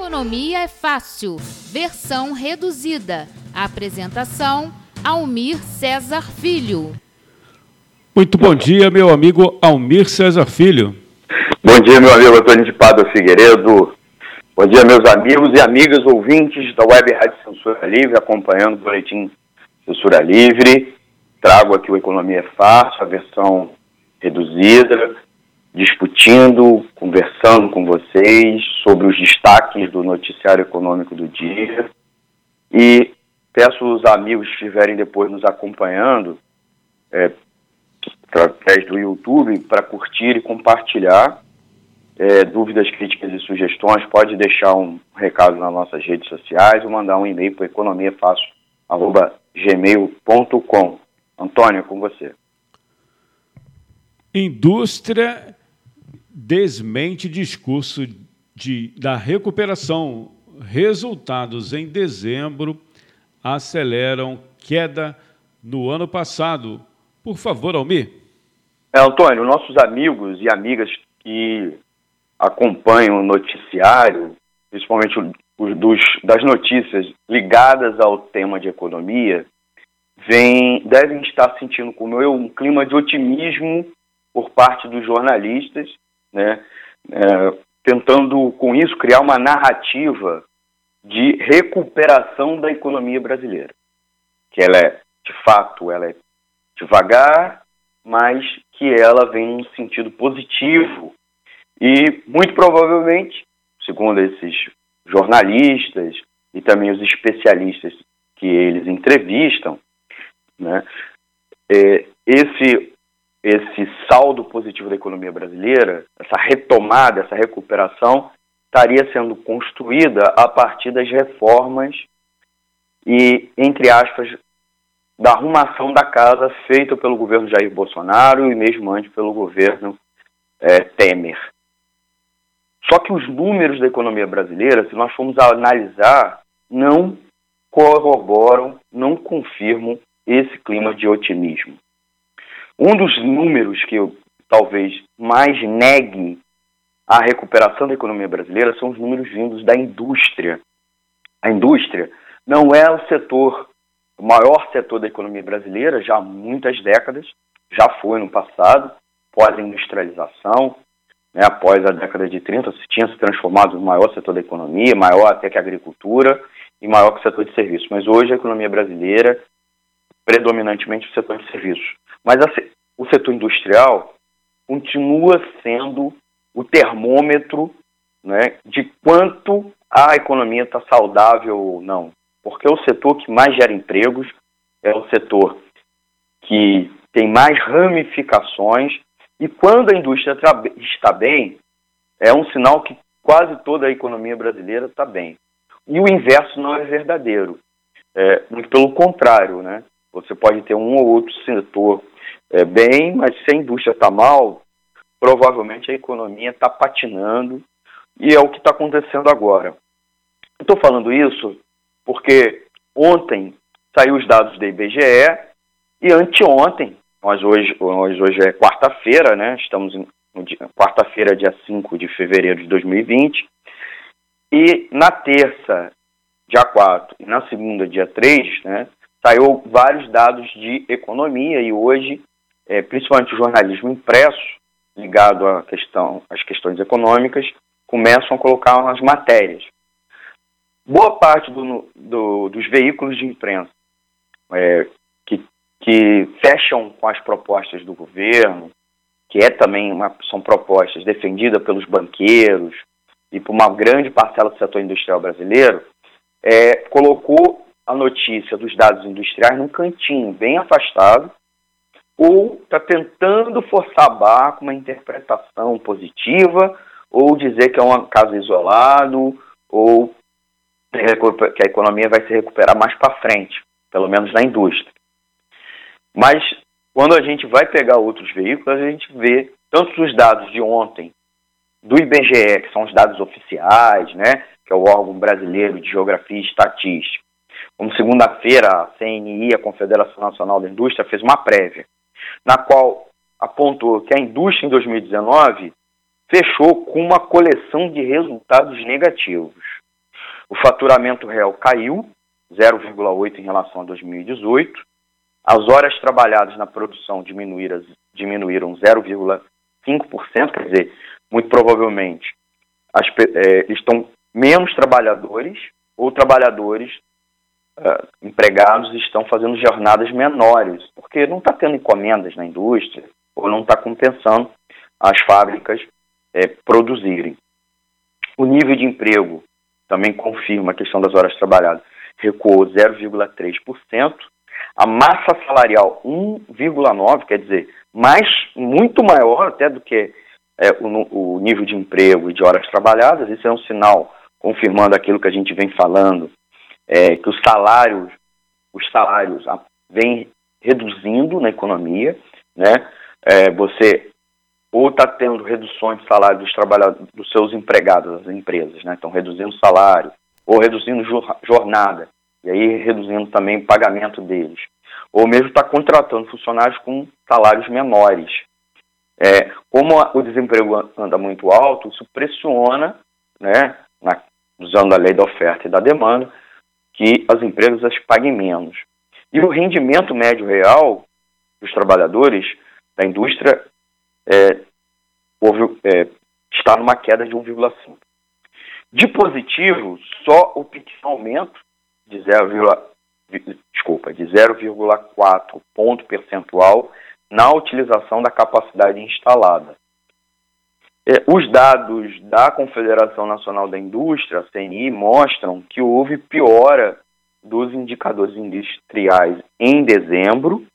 Economia é Fácil, versão reduzida. Apresentação: Almir César Filho. Muito bom dia, meu amigo Almir César Filho. Bom dia, meu amigo Antônio de Pádua Figueiredo. Bom dia, meus amigos e amigas ouvintes da Web Rádio Censura Livre, acompanhando o boletim Censura Livre. Trago aqui o Economia é Fácil, a versão reduzida, discutindo, conversando com vocês sobre os destaques do noticiário econômico do dia. E peço os amigos que estiverem depois nos acompanhando, é, através do YouTube, para curtir e compartilhar. É, dúvidas, críticas e sugestões, pode deixar um recado nas nossas redes sociais ou mandar um e-mail para economiafácil.gmail.com. Antônio, com você. Indústria desmente discurso de, da recuperação. Resultados em dezembro aceleram queda no ano passado. Por favor, Almir. É, Antônio, nossos amigos e amigas que acompanham o noticiário, principalmente os dos, das notícias ligadas ao tema de economia, vem, devem estar sentindo como eu um clima de otimismo por parte dos jornalistas, né, é, tentando com isso criar uma narrativa de recuperação da economia brasileira, que ela é, de fato, ela é devagar, mas que ela vem num sentido positivo. E muito provavelmente, segundo esses jornalistas e também os especialistas que eles entrevistam, né, é, esse esse saldo positivo da economia brasileira, essa retomada, essa recuperação, estaria sendo construída a partir das reformas e, entre aspas, da arrumação da casa feita pelo governo Jair Bolsonaro e mesmo antes pelo governo é, Temer. Só que os números da economia brasileira, se nós formos analisar, não corroboram, não confirmam esse clima de otimismo. Um dos números que eu talvez mais negue a recuperação da economia brasileira são os números vindos da indústria. A indústria não é o setor, o maior setor da economia brasileira já há muitas décadas, já foi no passado, pós-industrialização, né, após a década de 30, se tinha se transformado no maior setor da economia, maior até que a agricultura e maior que o setor de serviços. Mas hoje a economia brasileira predominantemente o setor de serviços. Mas a, o setor industrial continua sendo o termômetro né, de quanto a economia está saudável ou não. Porque é o setor que mais gera empregos, é o setor que tem mais ramificações, e quando a indústria está bem, é um sinal que quase toda a economia brasileira está bem. E o inverso não é verdadeiro. É, muito pelo contrário, né? Você pode ter um ou outro setor é, bem, mas se a indústria está mal, provavelmente a economia está patinando e é o que está acontecendo agora. Estou falando isso porque ontem saiu os dados da IBGE e anteontem, nós hoje, nós hoje é quarta-feira, né? Estamos quarta-feira, dia 5 de fevereiro de 2020, e na terça, dia 4, e na segunda, dia 3, né, saiu vários dados de economia e hoje, é, principalmente o jornalismo impresso, ligado à questão, às questões econômicas, começam a colocar as matérias. Boa parte do, do, dos veículos de imprensa é, que, que fecham com as propostas do governo, que é também uma, são propostas defendidas pelos banqueiros e por uma grande parcela do setor industrial brasileiro, é, colocou a notícia dos dados industriais num cantinho bem afastado, ou está tentando forçar a barra com uma interpretação positiva, ou dizer que é um caso isolado, ou que a economia vai se recuperar mais para frente, pelo menos na indústria. Mas quando a gente vai pegar outros veículos, a gente vê tanto os dados de ontem do IBGE, que são os dados oficiais, né, que é o órgão brasileiro de geografia e estatística, como segunda-feira, a CNI, a Confederação Nacional da Indústria, fez uma prévia, na qual apontou que a indústria em 2019 fechou com uma coleção de resultados negativos. O faturamento real caiu 0,8 em relação a 2018. As horas trabalhadas na produção diminuíram, diminuíram 0,5%, quer dizer, muito provavelmente as, é, estão menos trabalhadores ou trabalhadores uh, empregados estão fazendo jornadas menores, porque não está tendo encomendas na indústria ou não está compensando as fábricas é, produzirem. O nível de emprego também confirma a questão das horas trabalhadas, recuou 0,3%. A massa salarial 1,9%, quer dizer, mais, muito maior até do que é, o, o nível de emprego e de horas trabalhadas. Isso é um sinal confirmando aquilo que a gente vem falando, é, que os salários, os salários vêm reduzindo na economia, né? É, você ou está tendo reduções de salário dos trabalhadores, dos seus empregados, das empresas, né? Estão reduzindo o salário ou reduzindo jornada e aí reduzindo também o pagamento deles, ou mesmo está contratando funcionários com salários menores. É, como o desemprego anda muito alto, isso pressiona, né, na, usando a lei da oferta e da demanda, que as empresas paguem menos. E o rendimento médio real dos trabalhadores da indústria é, houve, é, está numa queda de 1,5. De positivo, só o pequeno aumento de 0, desculpa, de 0,4 ponto percentual na utilização da capacidade instalada. É, os dados da Confederação Nacional da Indústria, CNI, mostram que houve piora dos indicadores industriais em dezembro,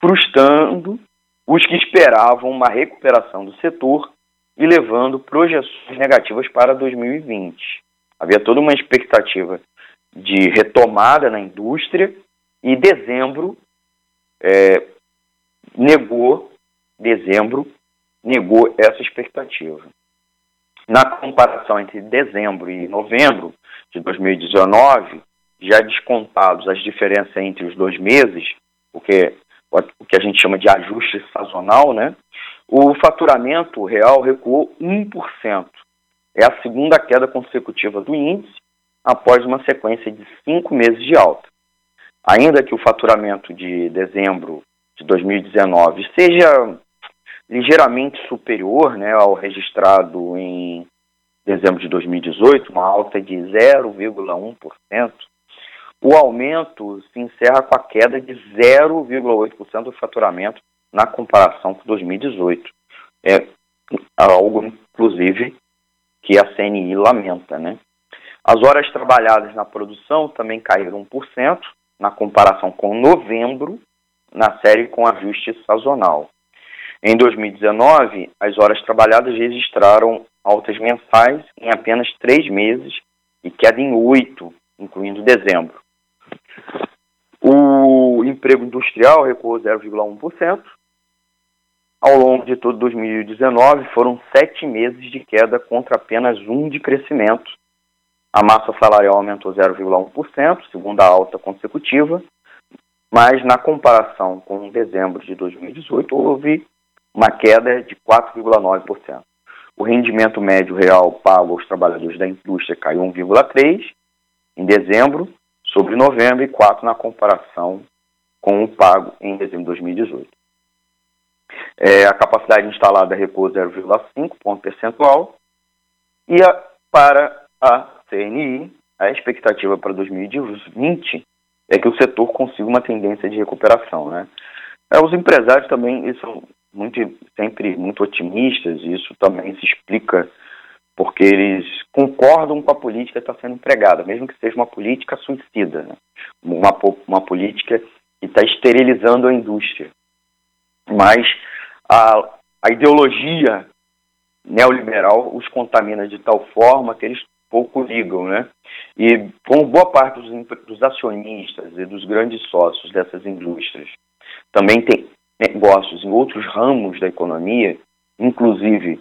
frustrando os que esperavam uma recuperação do setor e levando projeções negativas para 2020. Havia toda uma expectativa de retomada na indústria e dezembro é, negou, dezembro negou essa expectativa. Na comparação entre dezembro e novembro de 2019, já descontados as diferenças entre os dois meses, o que, o que a gente chama de ajuste sazonal, né? o faturamento real recuou 1%. É a segunda queda consecutiva do índice após uma sequência de cinco meses de alta. Ainda que o faturamento de dezembro de 2019 seja ligeiramente superior né, ao registrado em dezembro de 2018, uma alta de 0,1%, o aumento se encerra com a queda de 0,8% do faturamento na comparação com 2018. É algo, inclusive, que a CNI lamenta. Né? As horas trabalhadas na produção também caíram 1% na comparação com novembro, na série com ajuste sazonal. Em 2019, as horas trabalhadas registraram altas mensais em apenas três meses e queda em oito, incluindo dezembro. O emprego industrial recuou 0,1%. Ao longo de todo 2019, foram sete meses de queda contra apenas um de crescimento, a massa salarial aumentou 0,1%, segunda alta consecutiva, mas na comparação com dezembro de 2018 houve uma queda de 4,9%. O rendimento médio real pago aos trabalhadores da indústria caiu 1,3% em dezembro sobre novembro e 4% na comparação com o pago em dezembro de 2018. É, a capacidade instalada recuou 0,5 ponto percentual e a, para a CNI, a expectativa para 2020 é que o setor consiga uma tendência de recuperação. Né? É, os empresários também são muito, sempre muito otimistas, e isso também se explica porque eles concordam com a política que está sendo empregada, mesmo que seja uma política suicida, né? uma, uma política que está esterilizando a indústria. Mas a, a ideologia neoliberal os contamina de tal forma que eles pouco ligam, né? E como boa parte dos, dos acionistas e dos grandes sócios dessas indústrias também tem negócios em outros ramos da economia, inclusive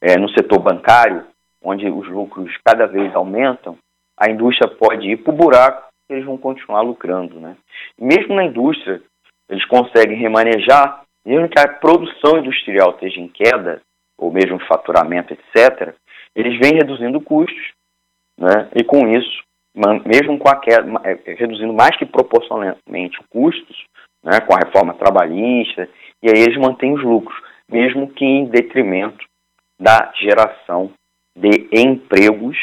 é, no setor bancário, onde os lucros cada vez aumentam, a indústria pode ir para o buraco e eles vão continuar lucrando. Né? Mesmo na indústria, eles conseguem remanejar, mesmo que a produção industrial esteja em queda, ou mesmo faturamento, etc., eles vêm reduzindo custos né? e com isso, mesmo com a queda, é, reduzindo mais que proporcionalmente os custos, né, com a reforma trabalhista, e aí eles mantêm os lucros, mesmo que em detrimento da geração de empregos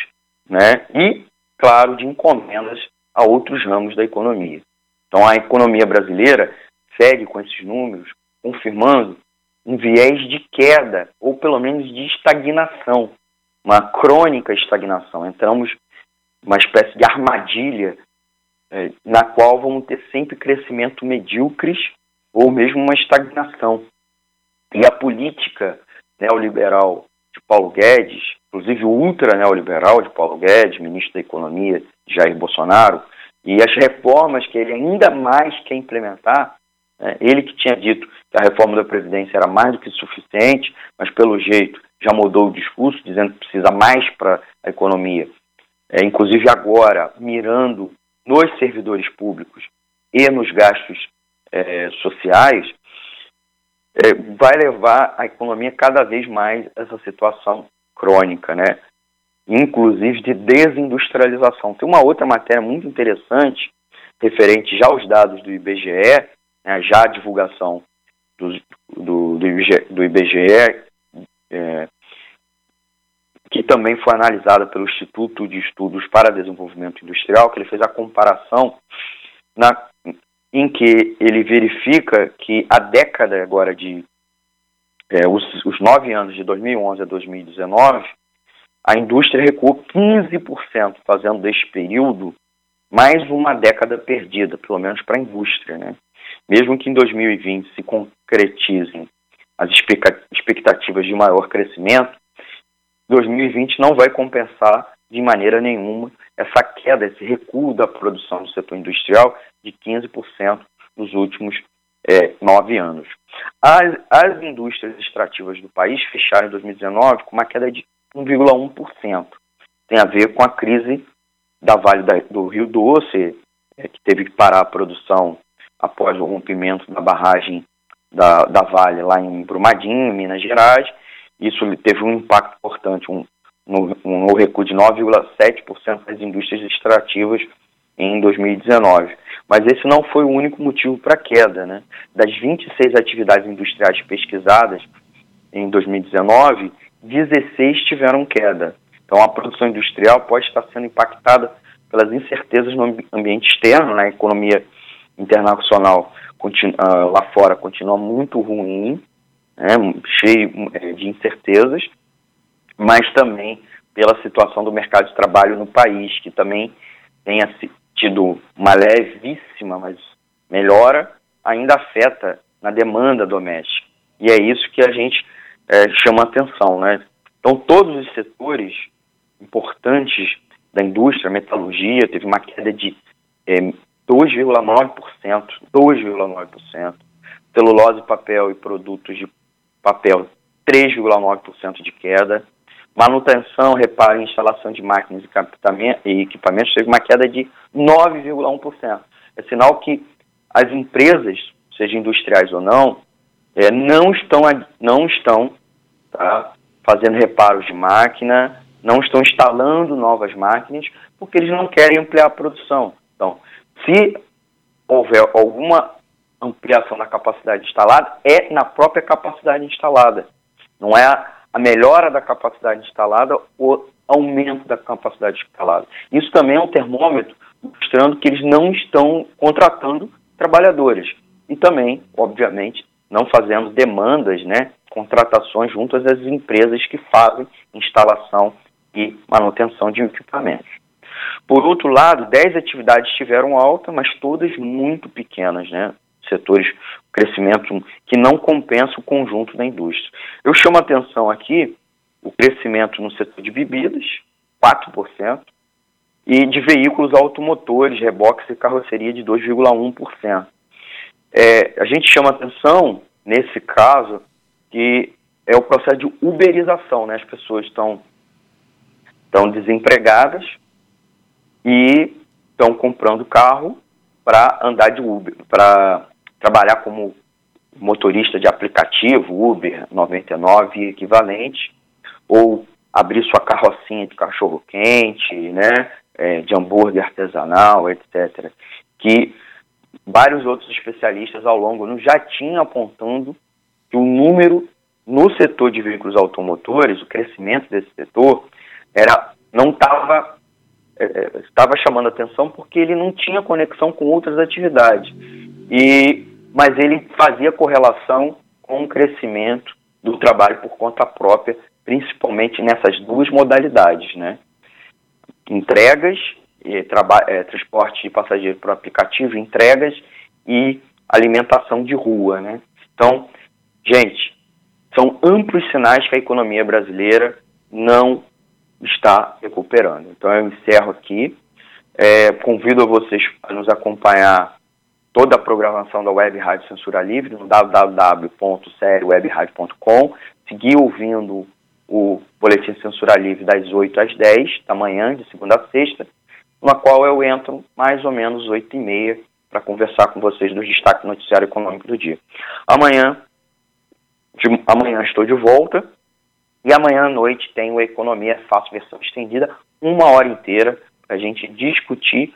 né, e, claro, de encomendas a outros ramos da economia. Então, a economia brasileira segue com esses números, confirmando um viés de queda, ou pelo menos de estagnação, uma crônica estagnação. Entramos uma espécie de armadilha é, na qual vamos ter sempre crescimento medíocres ou mesmo uma estagnação. E a política neoliberal de Paulo Guedes, inclusive o ultra neoliberal de Paulo Guedes, ministro da Economia Jair Bolsonaro, e as reformas que ele ainda mais quer implementar, né, ele que tinha dito que a reforma da Previdência era mais do que suficiente, mas pelo jeito já mudou o discurso, dizendo que precisa mais para a economia, é, inclusive agora mirando nos servidores públicos e nos gastos é, sociais, é, vai levar a economia cada vez mais a essa situação crônica, né? inclusive de desindustrialização. Tem uma outra matéria muito interessante, referente já aos dados do IBGE, né, já a divulgação do, do, do, IBGE, do IBGE é, que também foi analisada pelo Instituto de Estudos para Desenvolvimento Industrial, que ele fez a comparação na, em que ele verifica que a década agora de é, os, os nove anos de 2011 a 2019, a indústria recuou 15%, fazendo deste período mais uma década perdida, pelo menos para a indústria. Né? Mesmo que em 2020 se concretizem as expectativas de maior crescimento, 2020 não vai compensar de maneira nenhuma essa queda, esse recuo da produção do setor industrial de 15% nos últimos é, nove anos. As, as indústrias extrativas do país fecharam em 2019 com uma queda de 1,1%. Tem a ver com a crise da Vale da, do Rio Doce, é, que teve que parar a produção após o rompimento da barragem da, da Vale lá em Brumadinho, em Minas Gerais, isso teve um impacto importante, um, no, um recuo de 9,7% das indústrias extrativas em 2019. Mas esse não foi o único motivo para a queda. Né? Das 26 atividades industriais pesquisadas em 2019, 16 tiveram queda. Então a produção industrial pode estar sendo impactada pelas incertezas no ambiente externo, né? a economia internacional continua, ah, lá fora continua muito ruim, né, cheio é, de incertezas, mas também pela situação do mercado de trabalho no país, que também tenha tido uma levíssima, mas melhora, ainda afeta na demanda doméstica. E é isso que a gente é, chama atenção. Né? Então, todos os setores importantes da indústria, metalurgia, teve uma queda de é, 2,9%, 2,9%, celulose, papel e produtos de papel 3,9% de queda. Manutenção, reparo e instalação de máquinas e equipamentos teve uma queda de 9,1%. É sinal que as empresas, seja industriais ou não, é, não estão, não estão tá, fazendo reparos de máquina, não estão instalando novas máquinas, porque eles não querem ampliar a produção. Então, se houver alguma ampliação da capacidade instalada é na própria capacidade instalada. Não é a melhora da capacidade instalada ou aumento da capacidade instalada. Isso também é um termômetro mostrando que eles não estão contratando trabalhadores e também, obviamente, não fazendo demandas, né, contratações junto às empresas que fazem instalação e manutenção de equipamentos. Por outro lado, 10 atividades tiveram alta, mas todas muito pequenas, né? Setores, crescimento que não compensa o conjunto da indústria. Eu chamo a atenção aqui o crescimento no setor de bebidas, 4%, e de veículos automotores, reboques e carroceria de 2,1%. É, a gente chama atenção, nesse caso, que é o processo de uberização, né? As pessoas estão, estão desempregadas e estão comprando carro para andar de Uber, para trabalhar como motorista de aplicativo, Uber 99 equivalente, ou abrir sua carrocinha de cachorro quente, né, é, de hambúrguer artesanal, etc. Que vários outros especialistas ao longo do já tinham apontando que o número no setor de veículos automotores, o crescimento desse setor, era não estava é, é, estava chamando atenção porque ele não tinha conexão com outras atividades e mas ele fazia correlação com o crescimento do trabalho por conta própria, principalmente nessas duas modalidades, né? Entregas, e é, transporte de passageiro por aplicativo, entregas e alimentação de rua, né? Então, gente, são amplos sinais que a economia brasileira não está recuperando. Então, eu encerro aqui. É, convido a vocês a nos acompanhar toda a programação da Web Rádio Censura Livre no www.seriewebradio.com, seguir ouvindo o Boletim Censura Livre das 8 às 10 da manhã, de segunda a sexta, na qual eu entro mais ou menos 8 e meia para conversar com vocês do destaque noticiário econômico do dia. Amanhã, de, amanhã estou de volta e amanhã à noite tem o Economia Fácil versão estendida, uma hora inteira para a gente discutir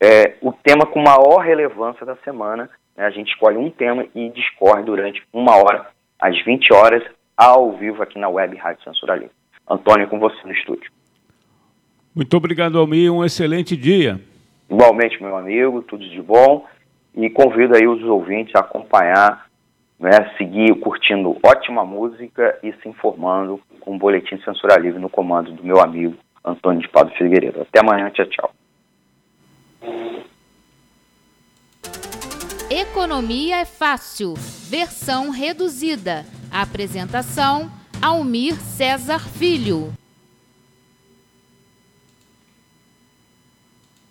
é, o tema com maior relevância da semana. Né, a gente escolhe um tema e discorre durante uma hora, às 20 horas, ao vivo aqui na web Rádio Censura Livre. Antônio, com você no estúdio. Muito obrigado, Almir. Um excelente dia. Igualmente, meu amigo, tudo de bom. E convido aí os ouvintes a acompanhar, né, seguir curtindo ótima música e se informando com o Boletim Censura Livre no comando do meu amigo Antônio de Pado Figueiredo. Até amanhã, tchau, tchau. Economia é fácil, versão reduzida. Apresentação: Almir César Filho.